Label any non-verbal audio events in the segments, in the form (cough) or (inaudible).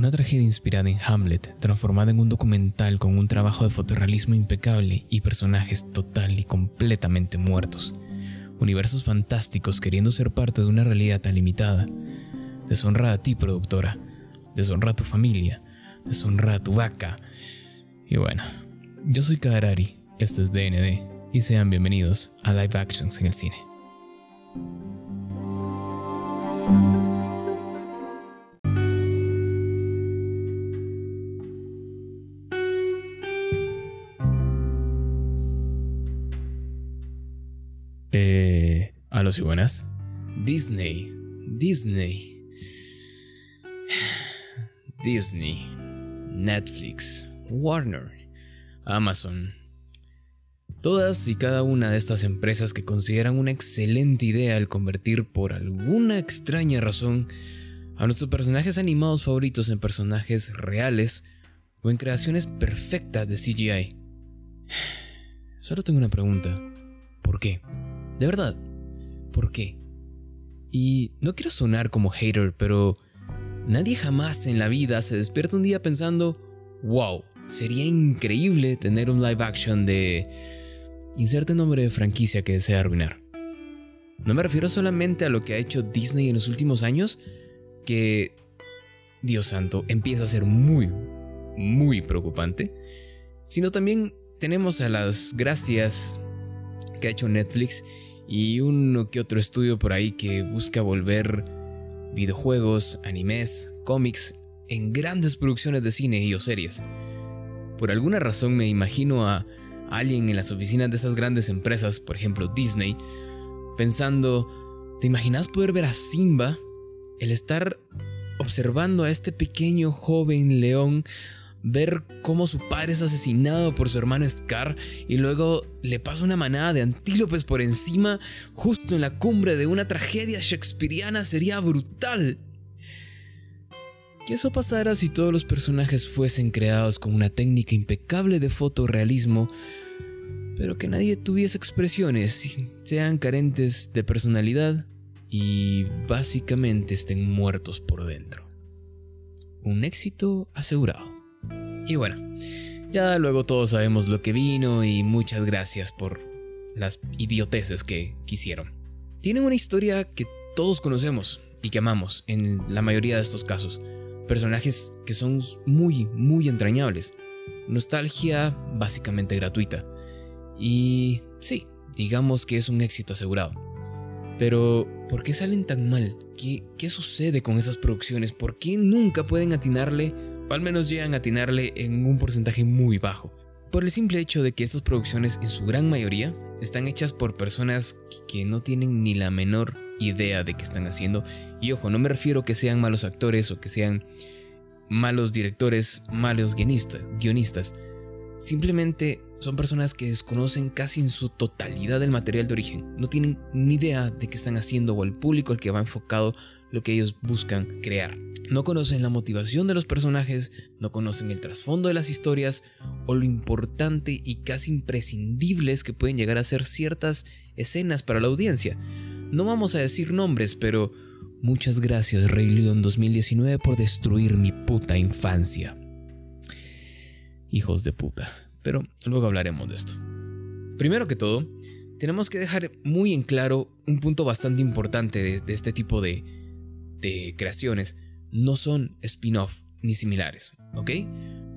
Una tragedia inspirada en Hamlet, transformada en un documental con un trabajo de fotorrealismo impecable y personajes total y completamente muertos. Universos fantásticos queriendo ser parte de una realidad tan limitada. Deshonra a ti, productora. Deshonra a tu familia. Deshonra a tu vaca. Y bueno, yo soy Kadarari, esto es DND, y sean bienvenidos a Live Actions en el cine. Y buenas. Disney, Disney, Disney, Netflix, Warner, Amazon. Todas y cada una de estas empresas que consideran una excelente idea el convertir por alguna extraña razón a nuestros personajes animados favoritos en personajes reales o en creaciones perfectas de CGI. (sighs) Solo tengo una pregunta. ¿Por qué? De verdad, ¿por qué? Y no quiero sonar como hater, pero nadie jamás en la vida se despierta un día pensando, wow, sería increíble tener un live action de... Inserte nombre de franquicia que desea arruinar. No me refiero solamente a lo que ha hecho Disney en los últimos años, que, Dios santo, empieza a ser muy, muy preocupante, sino también tenemos a las gracias que ha hecho Netflix y uno que otro estudio por ahí que busca volver videojuegos, animes, cómics en grandes producciones de cine y o series. Por alguna razón me imagino a alguien en las oficinas de esas grandes empresas, por ejemplo Disney, pensando, ¿te imaginas poder ver a Simba? El estar observando a este pequeño joven león ver cómo su padre es asesinado por su hermano Scar y luego le pasa una manada de antílopes por encima justo en la cumbre de una tragedia shakespeariana sería brutal. Que eso pasara si todos los personajes fuesen creados con una técnica impecable de fotorrealismo, pero que nadie tuviese expresiones, sean carentes de personalidad y básicamente estén muertos por dentro. Un éxito asegurado. Y bueno, ya luego todos sabemos lo que vino y muchas gracias por las idioteces que quisieron. Tienen una historia que todos conocemos y que amamos en la mayoría de estos casos. Personajes que son muy, muy entrañables. Nostalgia básicamente gratuita. Y sí, digamos que es un éxito asegurado. Pero, ¿por qué salen tan mal? ¿Qué, qué sucede con esas producciones? ¿Por qué nunca pueden atinarle al menos llegan a atinarle en un porcentaje muy bajo. Por el simple hecho de que estas producciones en su gran mayoría están hechas por personas que no tienen ni la menor idea de qué están haciendo. Y ojo, no me refiero que sean malos actores o que sean malos directores, malos guionistas, guionistas. Simplemente son personas que desconocen casi en su totalidad el material de origen. No tienen ni idea de qué están haciendo o el público al que va enfocado lo que ellos buscan crear. No conocen la motivación de los personajes, no conocen el trasfondo de las historias o lo importante y casi imprescindibles que pueden llegar a ser ciertas escenas para la audiencia. No vamos a decir nombres, pero muchas gracias Rey León 2019 por destruir mi puta infancia. Hijos de puta. Pero luego hablaremos de esto. Primero que todo, tenemos que dejar muy en claro un punto bastante importante de, este tipo de, de creaciones no son spin-off ni similares, ¿ok?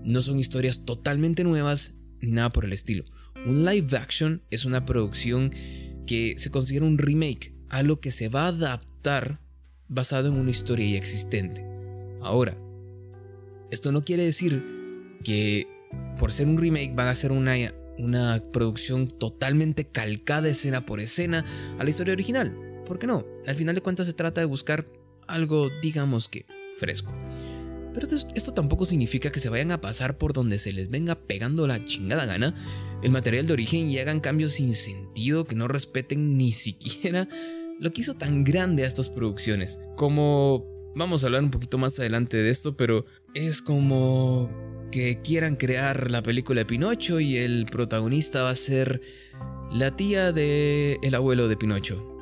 No son historias totalmente nuevas ni nada por el estilo. Un live action es una producción que se considera un remake, algo que se va a adaptar basado en una historia ya existente. Ahora, esto no quiere decir que por ser un remake van a ser una, una producción totalmente calcada escena por escena a la historia original. ¿Por qué no? Al final de cuentas se trata de buscar algo, digamos que, fresco. Pero esto, tampoco significa que se vayan a pasar por donde se les venga pegando la chingada gana el material de origen y hagan cambios sin sentido que no respeten ni siquiera lo que hizo tan grande a estas producciones. Como vamos a hablar un poquito más adelante de esto, pero es como que quieran crear la película de Pinocho y el protagonista va a ser la tía de el abuelo de Pinocho.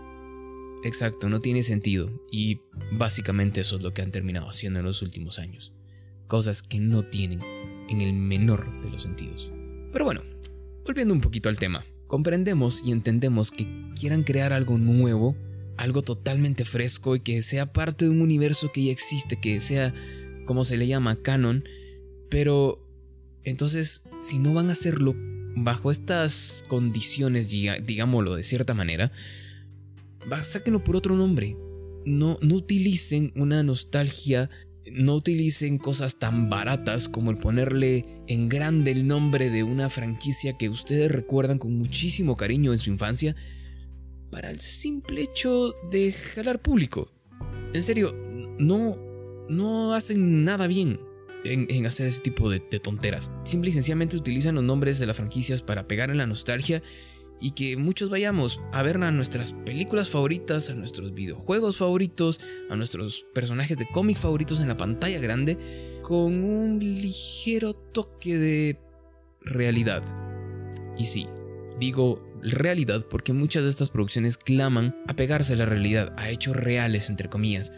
Exacto, no tiene sentido. Y básicamente eso es lo que han terminado haciendo en los últimos años. cosas que no tienen en el menor de los sentidos. Pero bueno, volviendo un poquito al tema, comprendemos y entendemos que quieran crear algo nuevo, algo totalmente fresco y que sea parte de un universo que ya existe, que sea como se le llama canon, pero entonces si no van a hacerlo bajo estas condiciones, digámoslo de cierta manera, sáquenlo por otro nombre. No, no utilicen una nostalgia, no utilicen cosas tan baratas como el ponerle en grande el nombre de una franquicia que ustedes recuerdan con muchísimo cariño en su infancia para el simple hecho de jalar público. En serio, no, no hacen nada bien en, hacer ese tipo de, de, tonteras. Simple y sencillamente utilizan los nombres de las franquicias para pegar en la nostalgia y que muchos vayamos a ver a nuestras películas favoritas, a nuestros videojuegos favoritos, a nuestros personajes de cómic favoritos en la pantalla grande con un ligero toque de realidad. Y sí, digo realidad porque muchas de estas producciones claman a pegarse a la realidad, a hechos reales, entre comillas.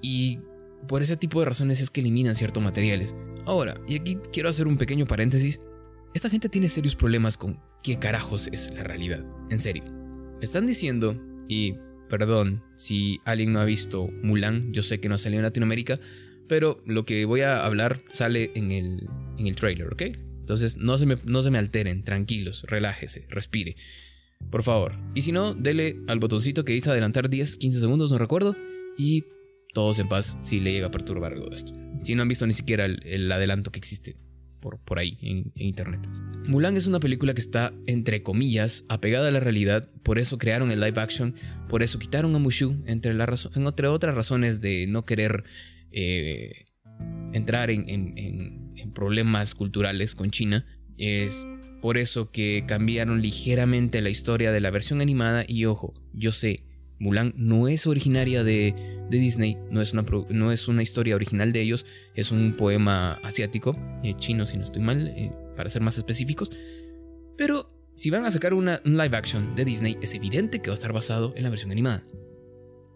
Y por ese tipo de razones es que eliminan ciertos materiales. Ahora, y aquí quiero hacer un pequeño paréntesis, esta gente tiene serios problemas con qué carajos es la realidad. En serio. Están diciendo, y perdón si alguien no ha visto Mulan, yo sé que no salió en Latinoamérica, pero lo que voy a hablar sale en el, en el trailer, ¿ok? Entonces no se, me, no se me alteren, tranquilos, relájese, respire. Por favor. Y si no, dele al botoncito que dice adelantar 10, 15 segundos, no recuerdo. Y todos en paz si le llega a perturbar algo de esto. Si no han visto ni siquiera el, adelanto que existe por, por ahí en, internet. Mulan es una película que está, entre comillas, apegada a la realidad, por eso crearon el live action, por eso quitaron a Mushu, entre, la entre otras razones de no querer eh, entrar en, problemas culturales con China. Es por eso que cambiaron ligeramente la historia de la versión animada y ojo, yo sé, Mulan no es originaria de, Disney, no es, una, no es, una, historia original de ellos, es un poema asiático, eh, chino si no estoy mal, eh, para ser más específicos. Pero si van a sacar una, un live action de Disney, es evidente que va a estar basado en la versión animada.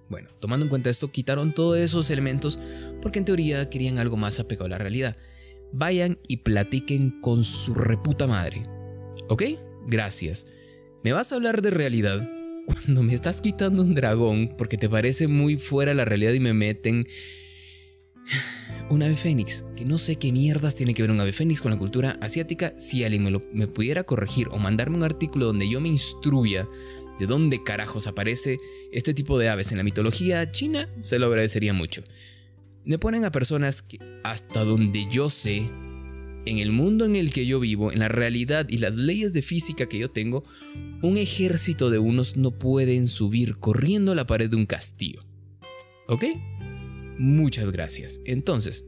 Bueno, tomando en cuenta esto, quitaron todos esos elementos porque en teoría querían algo más apegado a la realidad. Vayan y platiquen con su reputa madre. ¿Ok? Gracias. ¿Me vas a hablar de realidad? Cuando me estás quitando un dragón porque te parece muy fuera la realidad y me meten un ave fénix, que no sé qué mierdas tiene que ver un ave fénix con la cultura asiática, si alguien me, me pudiera corregir o mandarme un artículo donde yo me instruya de dónde carajos aparece este tipo de aves en la mitología china, se lo agradecería mucho. Me ponen a personas que, hasta donde yo sé, en el mundo en el que yo vivo, en la realidad y las leyes de física que yo tengo, un ejército de unos no pueden subir corriendo a la pared de un castillo. ¿Ok? Muchas gracias. Entonces,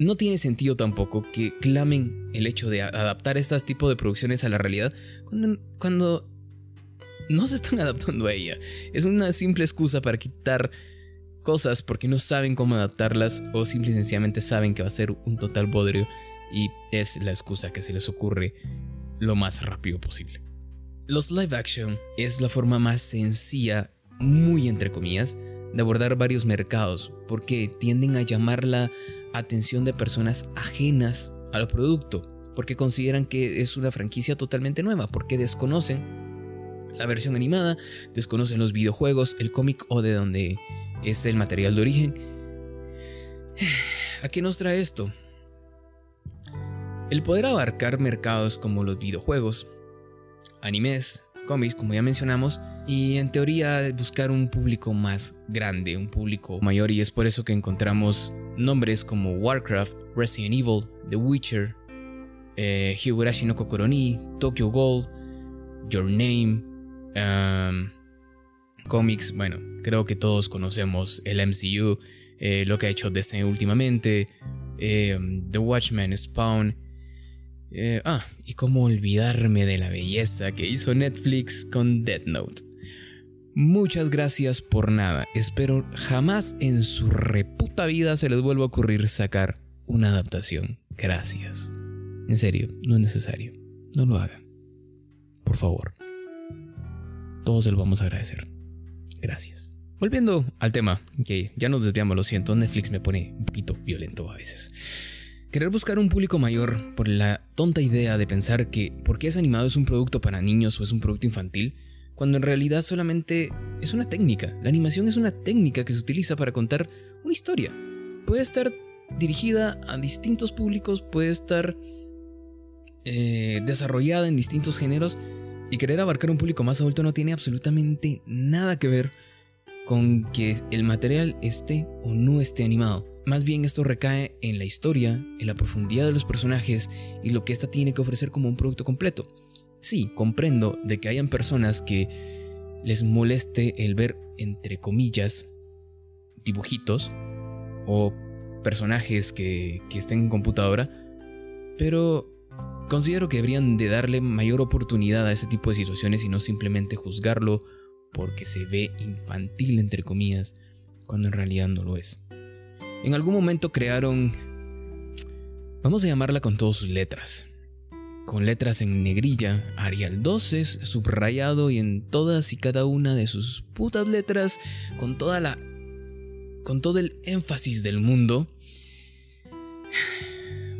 no tiene sentido tampoco que clamen el hecho de adaptar este tipo de producciones a la realidad cuando, no se están (laughs) adaptando a ella. Es una simple excusa para quitar cosas porque no saben cómo adaptarlas o simple y sencillamente saben que va a ser un total bodrio y es la excusa que se les ocurre lo más rápido posible. Los live action es la forma más sencilla, muy entre comillas, de abordar varios mercados porque tienden a llamar la atención de personas ajenas al producto, porque consideran que es una franquicia totalmente nueva, porque desconocen la versión animada, desconocen los videojuegos, el cómic o de donde es el material de origen. ¿A qué nos trae esto? El poder abarcar mercados como los videojuegos, animes, cómics, como ya mencionamos, y en teoría buscar un público más grande, un público mayor, y es por eso que encontramos nombres como Warcraft, Resident Evil, The Witcher, eh, Higurashi no Kokoroni, Tokyo Gold, Your Name, cómics, bueno, creo que todos conocemos el MCU, eh, lo que ha hecho DC últimamente, em, The Watchmen, Spawn. Eh, ah, y cómo olvidarme de la belleza que hizo Netflix con Death Note. Muchas gracias por nada. Espero jamás en su reputa vida se les vuelva a ocurrir sacar una adaptación. Gracias. En serio, no es necesario. No lo hagan. Por favor todos se lo vamos a agradecer. Gracias. Volviendo al tema, que ya nos desviamos, lo siento, Netflix me pone un poquito violento a veces. Querer buscar un público mayor por la tonta idea de pensar que porque es animado es un producto para niños o es un producto infantil, cuando en realidad solamente es una técnica. La animación es una técnica que se utiliza para contar una historia. Puede estar dirigida a distintos públicos, puede estar eh, desarrollada en distintos géneros y querer abarcar un público más adulto no tiene absolutamente nada que ver con que el material esté o no esté animado. Más bien esto recae en la historia, en la profundidad de los personajes y lo que ésta tiene que ofrecer como un producto completo. Sí, comprendo de que hayan personas que les moleste el ver, entre comillas, dibujitos o personajes que, que estén en computadora, pero considero que deberían de darle mayor oportunidad a ese tipo de situaciones y no simplemente juzgarlo porque se ve infantil, entre comillas, cuando en realidad no lo es. En algún momento crearon, vamos a llamarla con todas sus letras, con letras en negrilla, Arial 12, subrayado y en todas y cada una de sus putas letras, con toda la, con todo el énfasis del mundo.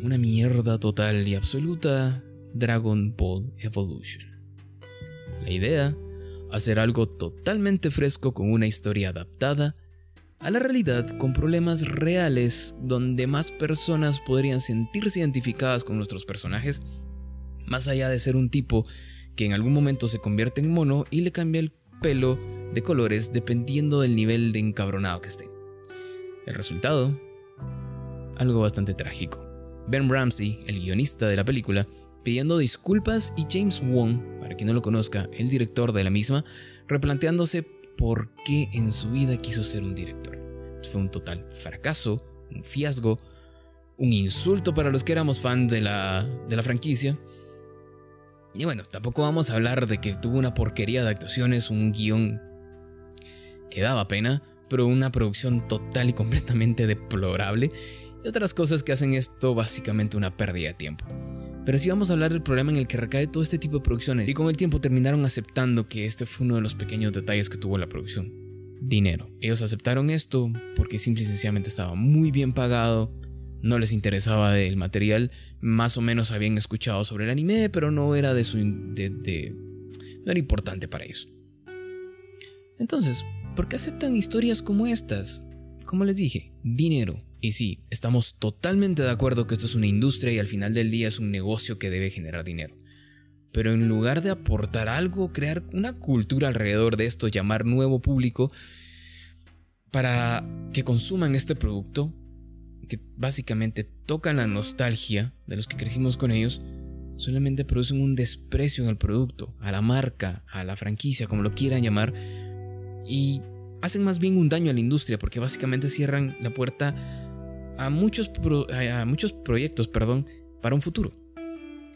Una mierda total y absoluta Dragon Ball Evolution. La idea hacer algo totalmente fresco con una historia adaptada a la realidad con problemas reales donde más personas podrían sentirse identificadas con nuestros personajes, más allá de ser un tipo que en algún momento se convierte en mono y le cambia el pelo de colores dependiendo del nivel de encabronado que esté. El resultado, algo bastante trágico. Ben Ramsey, el guionista de la película, pidiendo disculpas y James Wong, para quien no lo conozca, el director de la misma, replanteándose por qué en su vida quiso ser un director. Fue un total fracaso, un fiasco, un insulto para los que éramos fans de la, de la franquicia. Y bueno, tampoco vamos a hablar de que tuvo una porquería de actuaciones, un guion que daba pena, pero una producción total y completamente deplorable y otras cosas que hacen esto básicamente una pérdida de tiempo. Pero sí vamos a hablar del problema en el que recae todo este tipo de producciones y con el tiempo terminaron aceptando que este fue uno de los pequeños detalles que tuvo la producción. Dinero. Ellos aceptaron esto porque simple y sencillamente estaba muy bien pagado, no les interesaba el material, más o menos habían escuchado sobre el anime, pero no era de su... De, no era importante para ellos. Entonces, ¿por qué aceptan historias como estas? Como les dije, dinero. Y sí, estamos totalmente de acuerdo que esto es una industria y al final del día es un negocio que debe generar dinero. Pero en lugar de aportar algo, crear una cultura alrededor de esto, llamar nuevo público para que consuman este producto, que básicamente tocan la nostalgia de los que crecimos con ellos, solamente producen un desprecio en el producto, a la marca, a la franquicia, como lo quieran llamar, y hacen más bien un daño a la industria porque básicamente cierran la puerta a muchos, a muchos proyectos perdón, para un futuro.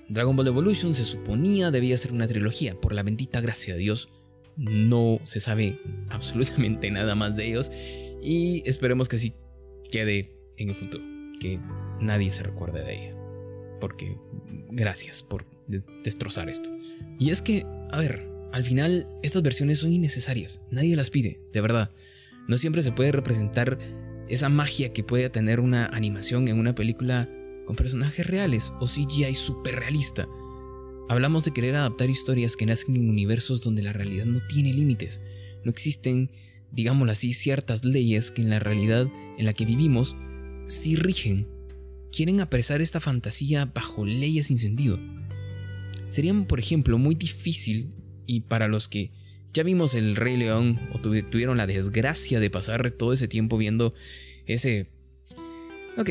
Dragon Ball Evolution se suponía debía ser una trilogía, por la bendita gracia de Dios, no se sabe absolutamente (laughs) nada más de ellos y esperemos que sí quede en el futuro, que nadie se recuerde de ella. Porque gracias por destrozar esto. Y es que, a ver, al final estas versiones son innecesarias, nadie las pide, de verdad. No siempre se puede representar esa magia que puede tener una animación en una película con personajes reales o CGI super realista. Hablamos de querer adaptar historias que nacen en universos donde la realidad no tiene límites. No existen, digámoslo así, ciertas leyes que en la realidad en la que vivimos sí rigen. Quieren apresar esta fantasía bajo leyes sin sentido. Sería, por ejemplo, muy difícil, y para los que ya vimos el Rey León o tuvieron la desgracia de pasar todo ese tiempo viendo ese... Ok,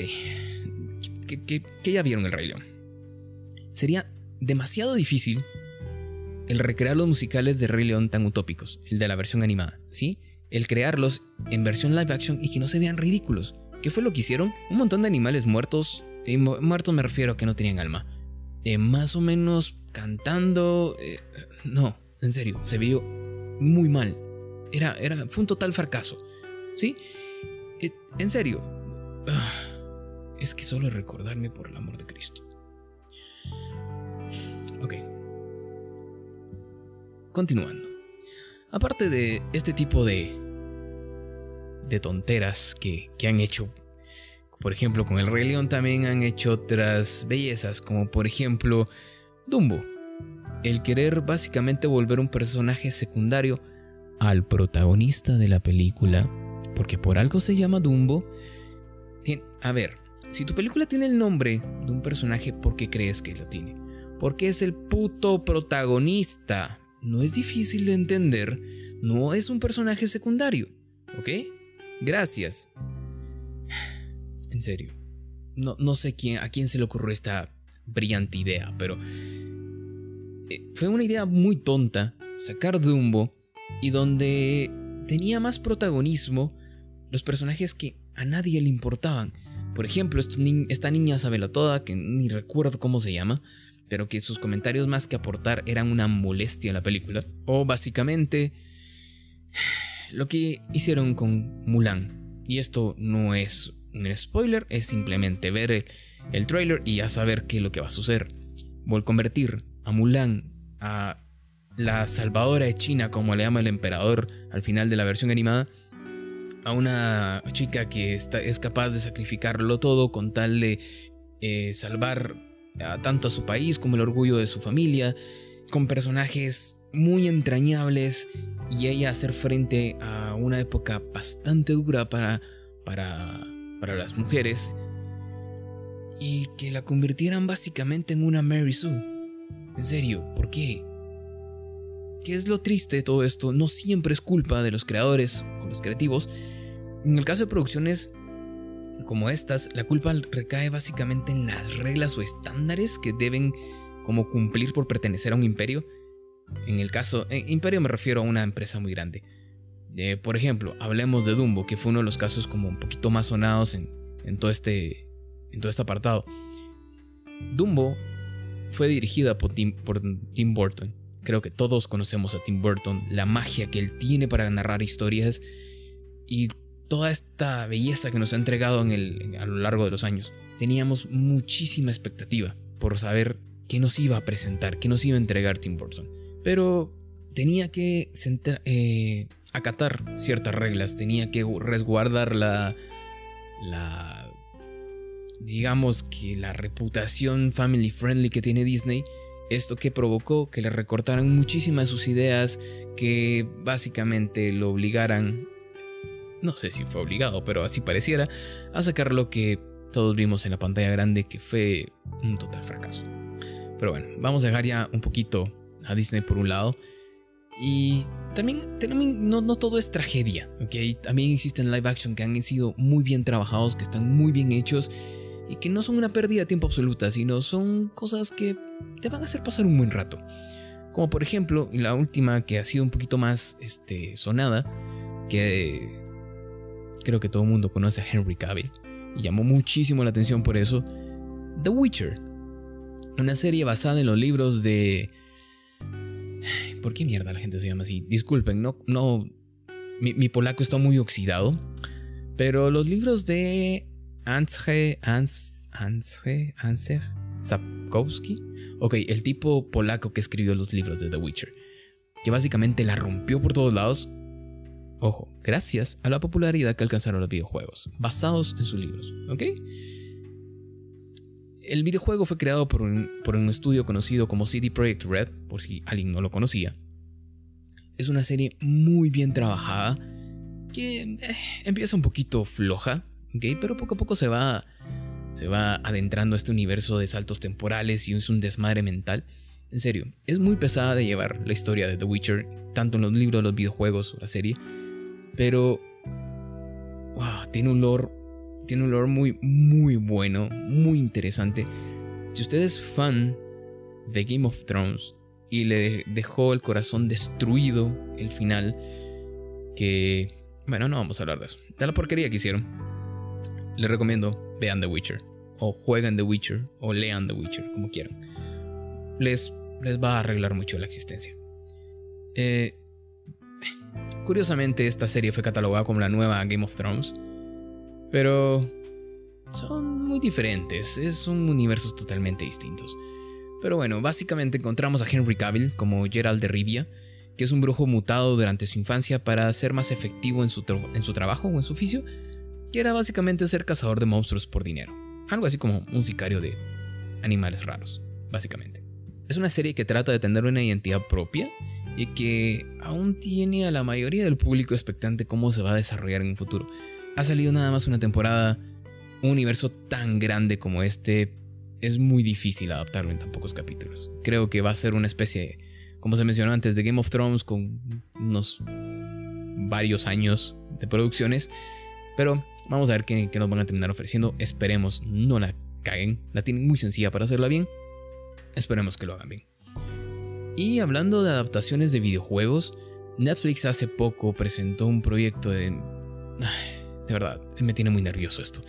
que, ya vieron el Rey León. Sería demasiado difícil el recrear los musicales de Rey León tan utópicos, el de la versión animada, ¿sí? El crearlos en versión live action y que no se vean ridículos. ¿Qué fue lo que hicieron? Un montón de animales muertos, y muertos me refiero a que no tenían alma. Eh, más o menos cantando... Eh, no, en serio, se vio muy mal. Era, era, fue un total fracaso. ¿Sí? Eh, en serio. Ah, es que solo recordarme por el amor de Cristo. Ok. Continuando. Aparte de este tipo de de tonteras que, que han hecho. Por ejemplo, con el Rey León también han hecho otras bellezas, como por ejemplo Dumbo. El querer básicamente volver un personaje secundario al protagonista de la película, porque por algo se llama Dumbo. A ver, si tu película tiene el nombre de un personaje, ¿por qué crees que lo tiene? Porque es el puto protagonista. No es difícil de entender, no es un personaje secundario, ¿ok? Gracias. (sighs) En serio, no, no sé quién, a quién se le ocurrió esta brillante idea, pero fue una idea muy tonta sacar Dumbo y donde tenía más protagonismo los personajes que a nadie le importaban. Por ejemplo, esta niña Sabela Toda, que ni recuerdo cómo se llama, pero que sus comentarios más que aportar eran una molestia a la película. O básicamente (sighs) lo que hicieron con Mulan. Y esto no es un spoiler, es simplemente ver el, el trailer y ya saber qué es lo que va a suceder. Voy a convertir a Mulan a la salvadora de China, como le llama el emperador al final de la versión animada, a una chica que está, es capaz de sacrificarlo todo con tal de eh, salvar tanto a su país como el orgullo de su familia, con personajes muy entrañables y ella hacer frente a una época bastante dura para, para, para las mujeres y que la convirtieran básicamente en una Mary Sue. En serio, ¿por qué? ¿Qué es lo triste de todo esto? No siempre es culpa de los creadores o los creativos. En el caso de producciones como estas, la culpa recae básicamente en las reglas o estándares que deben como cumplir por pertenecer a un imperio. En el caso, imperio me refiero a una empresa muy grande. Eh, por ejemplo, hablemos de Dumbo, que fue uno de los casos como un poquito más sonados en, en, todo, este, en todo este apartado. Dumbo fue dirigida por Tim Burton Creo que todos conocemos a Tim Burton, la magia que él tiene para narrar historias y toda esta belleza que nos ha entregado en el, a lo largo de los años. Teníamos muchísima expectativa por saber qué nos iba a presentar, qué nos iba a entregar Tim Burton. Pero tenía que eh, acatar ciertas reglas, tenía que resguardar la, la, digamos que la reputación family friendly que tiene Disney esto que provocó que le recortaran muchísimas sus ideas, que básicamente lo obligaran, no sé si fue obligado, pero así pareciera, a sacar lo que todos vimos en la pantalla grande, que fue un total fracaso. Pero bueno, vamos a dejar ya un poquito a Disney por un lado. Y también, no, no, todo es tragedia, ¿ok? También existen live action que han sido muy bien trabajados, que están muy bien hechos y que no son una pérdida de tiempo absoluta, sino son cosas que te van a hacer pasar un buen rato. Como por ejemplo, la última que ha sido un poquito más este, sonada, que creo que todo el mundo conoce a Henry Cavill, y llamó muchísimo la atención por eso, The Witcher. Una serie basada en los libros de... ¿Por qué mierda la gente se llama así? Disculpen, no... no mi, polaco está muy oxidado. Pero los libros de Anshe, Ans, Anshe Sapkowski. Ok, el tipo polaco que escribió los libros de The Witcher. Que básicamente la rompió por todos lados. Ojo, gracias a la popularidad que alcanzaron los videojuegos, basados en sus libros. ¿Ok? El videojuego fue creado por un, por un estudio conocido como CD Projekt Red, por si alguien no lo conocía. Es una serie muy bien trabajada, que eh, empieza un poquito floja, pero poco a poco se va, se va adentrando a este universo de saltos temporales y es un desmadre mental. En serio, es muy pesada de llevar la historia de The Witcher, tanto en los libros, los videojuegos o la serie, pero wow, tiene un lore, tiene un lore muy, muy bueno, muy interesante. Si usted es fan de Game of Thrones y le dejó el corazón destruido el final, que bueno, no vamos a hablar de eso, de la porquería que hicieron les recomiendo vean The Witcher, o jueguen The Witcher, o lean The Witcher, como quieran. Les, les va a arreglar mucho la existencia. Eh, curiosamente, esta serie fue catalogada como la nueva Game of Thrones, pero son muy diferentes, son universos totalmente distintos. Pero bueno, básicamente encontramos a Henry Cavill como Gerald de Rivia, que es un brujo mutado durante su infancia para ser más efectivo en su, en su trabajo o en su oficio, que era básicamente ser cazador de monstruos por dinero. Algo así como un sicario de animales raros, básicamente. Es una serie que trata de tener una identidad propia y que aún tiene a la mayoría del público expectante cómo se va a desarrollar en un futuro. Ha salido nada más una temporada, un universo tan grande como este es muy difícil adaptarlo en tan pocos capítulos. Creo que va a ser una especie, como se mencionó antes, de Game of Thrones con unos varios años de producciones. Pero vamos a ver qué, nos van a terminar ofreciendo. Esperemos no la caguen. La tienen muy sencilla para hacerla bien. Esperemos que lo hagan bien. Y hablando de adaptaciones de videojuegos, Netflix hace poco presentó un proyecto de... de verdad, me tiene muy nervioso esto.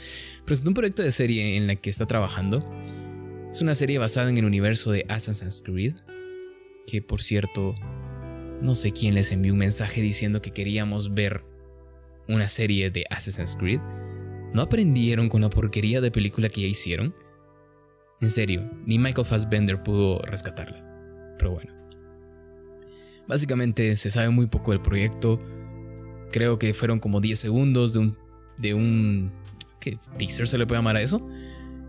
Presentó un proyecto de serie en la que está trabajando. Es una serie basada en el universo de Assassin's Creed. Que por cierto, no sé quién les envió un mensaje diciendo que queríamos ver una serie de Assassin's Creed. ¿No aprendieron con la porquería de película que ya hicieron? En serio, ni Michael Fassbender pudo rescatarla. Pero bueno. Básicamente se sabe muy poco del proyecto. Creo que fueron como 10 segundos de un. de un. ¿Qué teaser se le puede llamar a eso?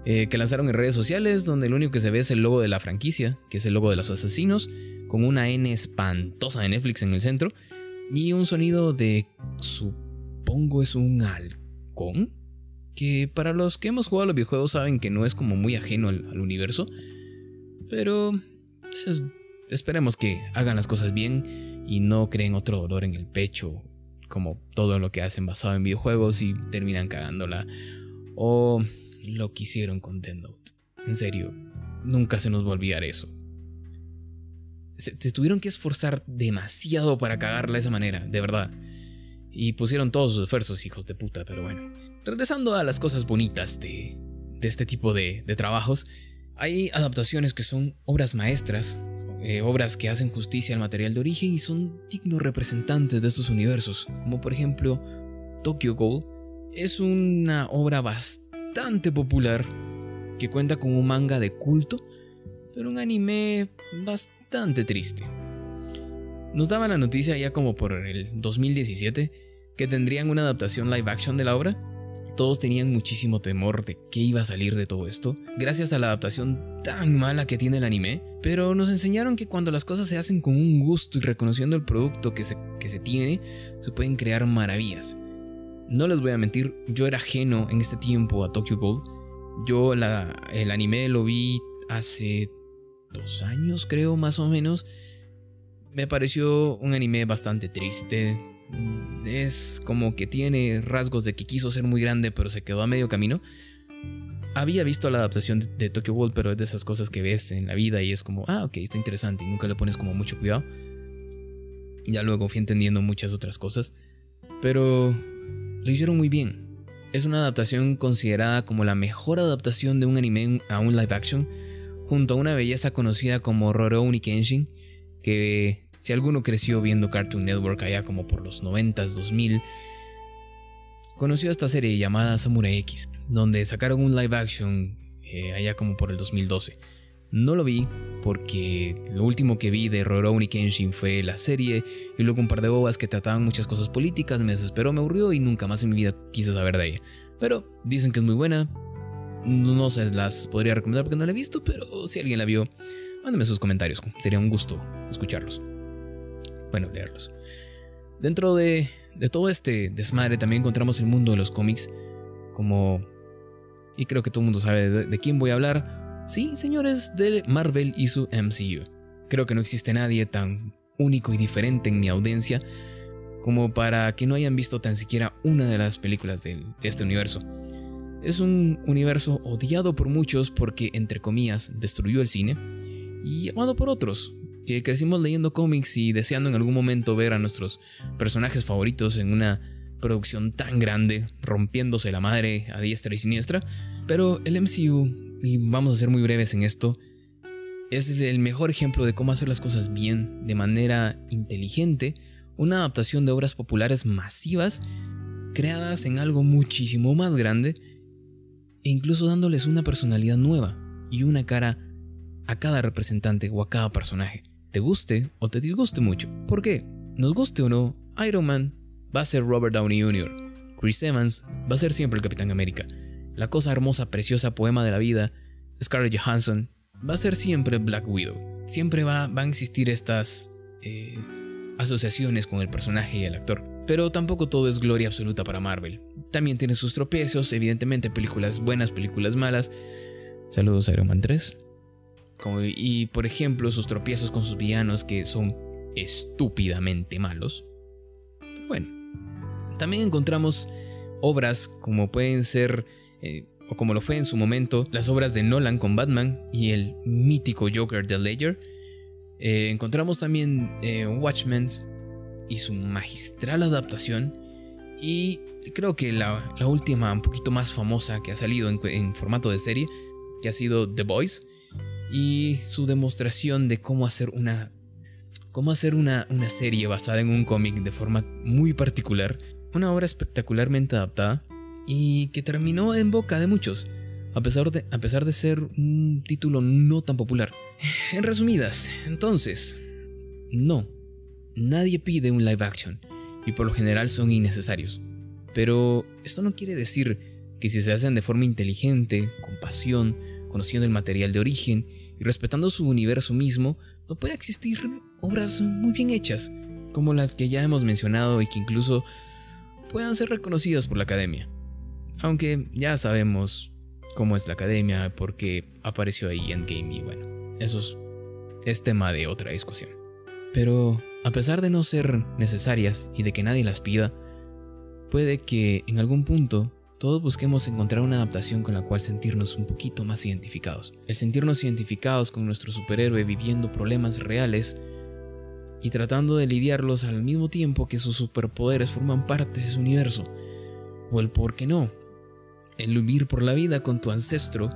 Eh, que lanzaron en redes sociales, donde lo único que se ve es el logo de la franquicia, que es el logo de los asesinos, con una N espantosa de Netflix en el centro, y un sonido de. Supongo es un halcón. Que para los que hemos jugado a los videojuegos saben que no es como muy ajeno al, universo. Pero esperemos que hagan las cosas bien y no creen otro dolor en el pecho, como todo lo que hacen basado en videojuegos y terminan cagándola. O lo que hicieron con Dead Note. En serio, nunca se nos va a olvidar eso. Se, tuvieron que esforzar demasiado para cagarla de esa manera, de verdad. Y pusieron todos sus esfuerzos, hijos de puta, pero bueno. Regresando a las cosas bonitas de, de este tipo de, trabajos, hay adaptaciones que son obras maestras, eh, obras que hacen justicia al material de origen y son dignos representantes de estos universos, como por ejemplo Tokyo Ghoul. Es una obra bastante popular que cuenta con un manga de culto, pero un anime bastante triste. Nos daban la noticia ya como por el 2017 que tendrían una adaptación live action de la obra, todos tenían muchísimo temor de qué iba a salir de todo esto, gracias a la adaptación tan mala que tiene el anime, pero nos enseñaron que cuando las cosas se hacen con un gusto y reconociendo el producto que se, que se tiene, se pueden crear maravillas. No les voy a mentir, yo era ajeno en este tiempo a Tokyo Ghoul. Yo el anime lo vi hace dos años, creo, más o menos. Me pareció un anime bastante triste, es como que tiene rasgos de que quiso ser muy grande pero se quedó a medio camino. Había visto la adaptación de, Tokyo Ghoul, pero es de esas cosas que ves en la vida y es como, ah, ok, está interesante y nunca le pones como mucho cuidado. Ya luego fui entendiendo muchas otras cosas, pero lo hicieron muy bien. Es una adaptación considerada como la mejor adaptación de un anime a un live action, junto a una belleza conocida como Rurouni Kenshin, que si alguno creció viendo Cartoon Network allá como por los 90s, 2000, conoció esta serie llamada Samurai X, donde sacaron un live action eh, allá como por el 2012. No lo vi porque lo último que vi de Rurouni Kenshin fue la serie y luego un par de bobas que trataban muchas cosas políticas, me desesperó, me aburrió y nunca más en mi vida quise saber de ella. Pero dicen que es muy buena, no se las podría recomendar porque no la he visto, pero si alguien la vio, mándame sus comentarios, sería un gusto escucharlos bueno, leerlos. Dentro de, todo este desmadre también encontramos el mundo de los cómics, como... Y creo que todo el mundo sabe de, quién voy a hablar. Sí, señores, de Marvel y su MCU. Creo que no existe nadie tan único y diferente en mi audiencia como para que no hayan visto tan siquiera una de las películas de, de este universo. Es un universo odiado por muchos porque, entre comillas, destruyó el cine y amado por otros que crecimos leyendo cómics y deseando en algún momento ver a nuestros personajes favoritos en una producción tan grande, rompiéndose la madre a diestra y siniestra. Pero el MCU, y vamos a ser muy breves en esto, es el mejor ejemplo de cómo hacer las cosas bien, de manera inteligente, una adaptación de obras populares masivas, creadas en algo muchísimo más grande, e incluso dándoles una personalidad nueva y una cara a cada representante o a cada personaje te guste o te disguste mucho. ¿Por qué? Nos guste o no, Iron Man va a ser Robert Downey Jr., Chris Evans va a ser siempre el Capitán América, la cosa hermosa, preciosa, poema de la vida, Scarlett Johansson va a ser siempre Black Widow. Siempre va, van a existir estas eh, asociaciones con el personaje y el actor. Pero tampoco todo es gloria absoluta para Marvel. También tiene sus tropiezos, evidentemente películas buenas, películas malas. Saludos a Iron Man 3. Y por ejemplo sus tropiezos con sus villanos que son estúpidamente malos. Bueno, también encontramos obras como pueden ser, eh, o como lo fue en su momento, las obras de Nolan con Batman y el mítico Joker de Ledger. Eh, encontramos también eh, Watchmen y su magistral adaptación. Y creo que la, última, un poquito más famosa que ha salido en, formato de serie, que ha sido The Boys. Y su demostración de cómo hacer una. Cómo hacer una, una serie basada en un cómic de forma muy particular. Una obra espectacularmente adaptada. Y que terminó en boca de muchos. A pesar de, a pesar de ser un título no tan popular. En resumidas, entonces. No, nadie pide un live action y por lo general son innecesarios. Pero esto no quiere decir que si se hacen de forma inteligente, con pasión, conociendo el material de origen y respetando su universo mismo, no pueda existir obras muy bien hechas, como las que ya hemos mencionado y que incluso puedan ser reconocidas por la academia. Aunque ya sabemos cómo es la academia, porque apareció ahí Endgame y bueno, eso es, es tema de otra discusión. Pero a pesar de no ser necesarias y de que nadie las pida, puede que en algún punto todos busquemos encontrar una adaptación con la cual sentirnos un poquito más identificados. El sentirnos identificados con nuestro superhéroe viviendo problemas reales y tratando de lidiarlos al mismo tiempo que sus superpoderes forman parte de su universo. O el por qué no, el vivir por la vida con tu ancestro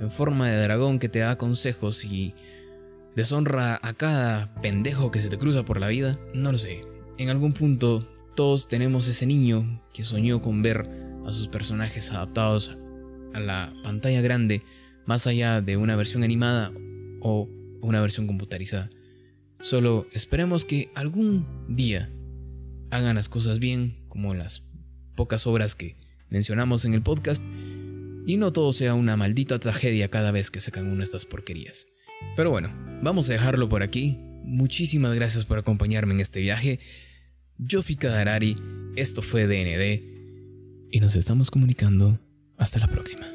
en forma de dragón que te da consejos y deshonra a cada pendejo que se te cruza por la vida, no lo sé. En algún punto todos tenemos ese niño que soñó con ver a sus personajes adaptados a la pantalla grande, más allá de una versión animada o una versión computarizada. Solo esperemos que algún día hagan las cosas bien, como las pocas obras que mencionamos en el podcast, y no todo sea una maldita tragedia cada vez que sacan una de estas porquerías. Pero bueno, vamos a dejarlo por aquí. Muchísimas gracias por acompañarme en este viaje. Yo fui Kadarari, esto fue DND y nos estamos comunicando. Hasta la próxima.